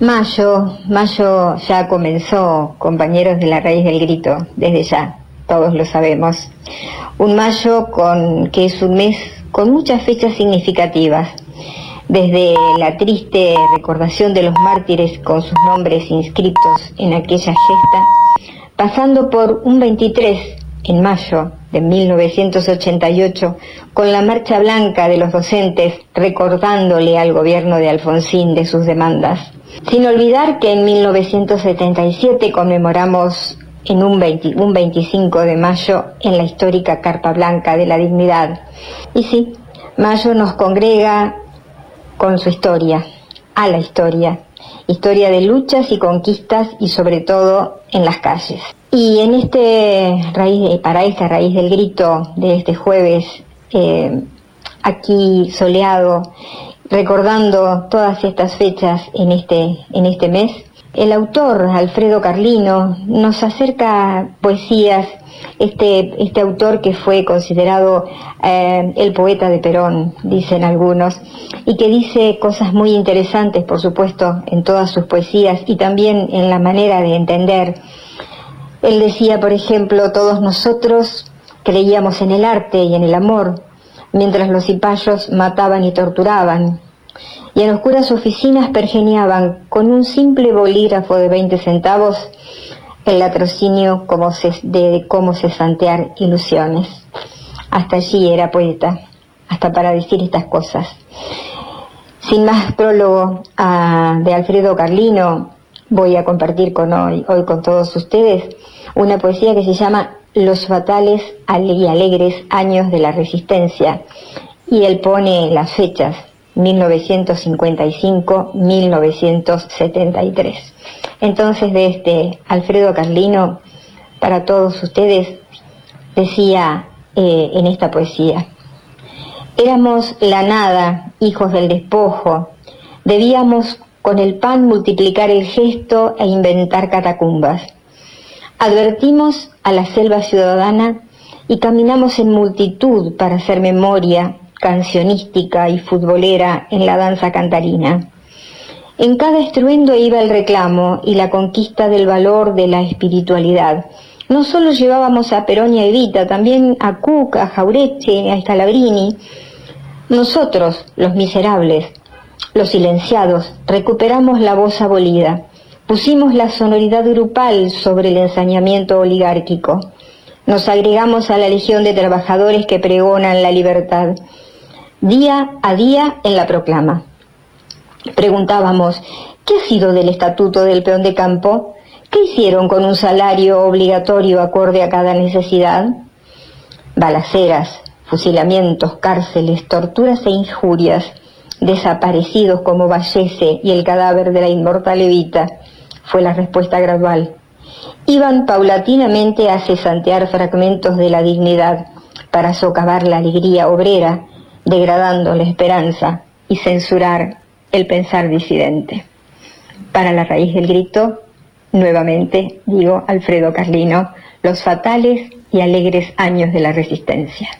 Mayo, mayo ya comenzó, compañeros de la raíz del grito, desde ya, todos lo sabemos. Un mayo con, que es un mes con muchas fechas significativas, desde la triste recordación de los mártires con sus nombres inscritos en aquella gesta, pasando por un 23 en mayo de 1988, con la marcha blanca de los docentes recordándole al gobierno de Alfonsín de sus demandas. Sin olvidar que en 1977 conmemoramos en un, 25 de mayo en la histórica Carpa Blanca de la Dignidad. Y sí, Mayo nos congrega con su historia, a la historia, historia de luchas y conquistas y sobre todo en las calles. Y en este raíz, para esta raíz del grito de este jueves, eh, aquí soleado, recordando todas estas fechas en este, en este mes, el autor Alfredo Carlino nos acerca poesías, este, este autor que fue considerado eh, el poeta de Perón, dicen algunos, y que dice cosas muy interesantes, por supuesto, en todas sus poesías y también en la manera de entender. Él decía, por ejemplo, todos nosotros creíamos en el arte y en el amor, mientras los cipayos mataban y torturaban, y en oscuras oficinas pergeniaban con un simple bolígrafo de 20 centavos el latrocinio como de cómo cesantear ilusiones. Hasta allí era poeta, hasta para decir estas cosas. Sin más prólogo de Alfredo Carlino, voy a compartir con hoy, hoy con todos ustedes una poesía que se llama Los fatales y alegres años de la resistencia. Y él pone las fechas, 1955-1973. Entonces de este Alfredo Carlino, para todos ustedes, decía eh, en esta poesía, éramos la nada, hijos del despojo, debíamos con el pan multiplicar el gesto e inventar catacumbas. Advertimos a la selva ciudadana y caminamos en multitud para hacer memoria cancionística y futbolera en la danza cantarina. En cada estruendo iba el reclamo y la conquista del valor de la espiritualidad. No solo llevábamos a Perón y a Evita, también a Cook, a Jaureche, a Scalabrini. Nosotros, los miserables, los silenciados, recuperamos la voz abolida. Pusimos la sonoridad grupal sobre el ensañamiento oligárquico. Nos agregamos a la legión de trabajadores que pregonan la libertad día a día en la proclama. Preguntábamos, ¿qué ha sido del estatuto del peón de campo? ¿Qué hicieron con un salario obligatorio acorde a cada necesidad? Balaceras, fusilamientos, cárceles, torturas e injurias, desaparecidos como Vallese y el cadáver de la inmortal Evita, fue la respuesta gradual. Iban paulatinamente a cesantear fragmentos de la dignidad para socavar la alegría obrera degradando la esperanza y censurar el pensar disidente. Para la raíz del grito, nuevamente digo Alfredo Carlino, los fatales y alegres años de la resistencia.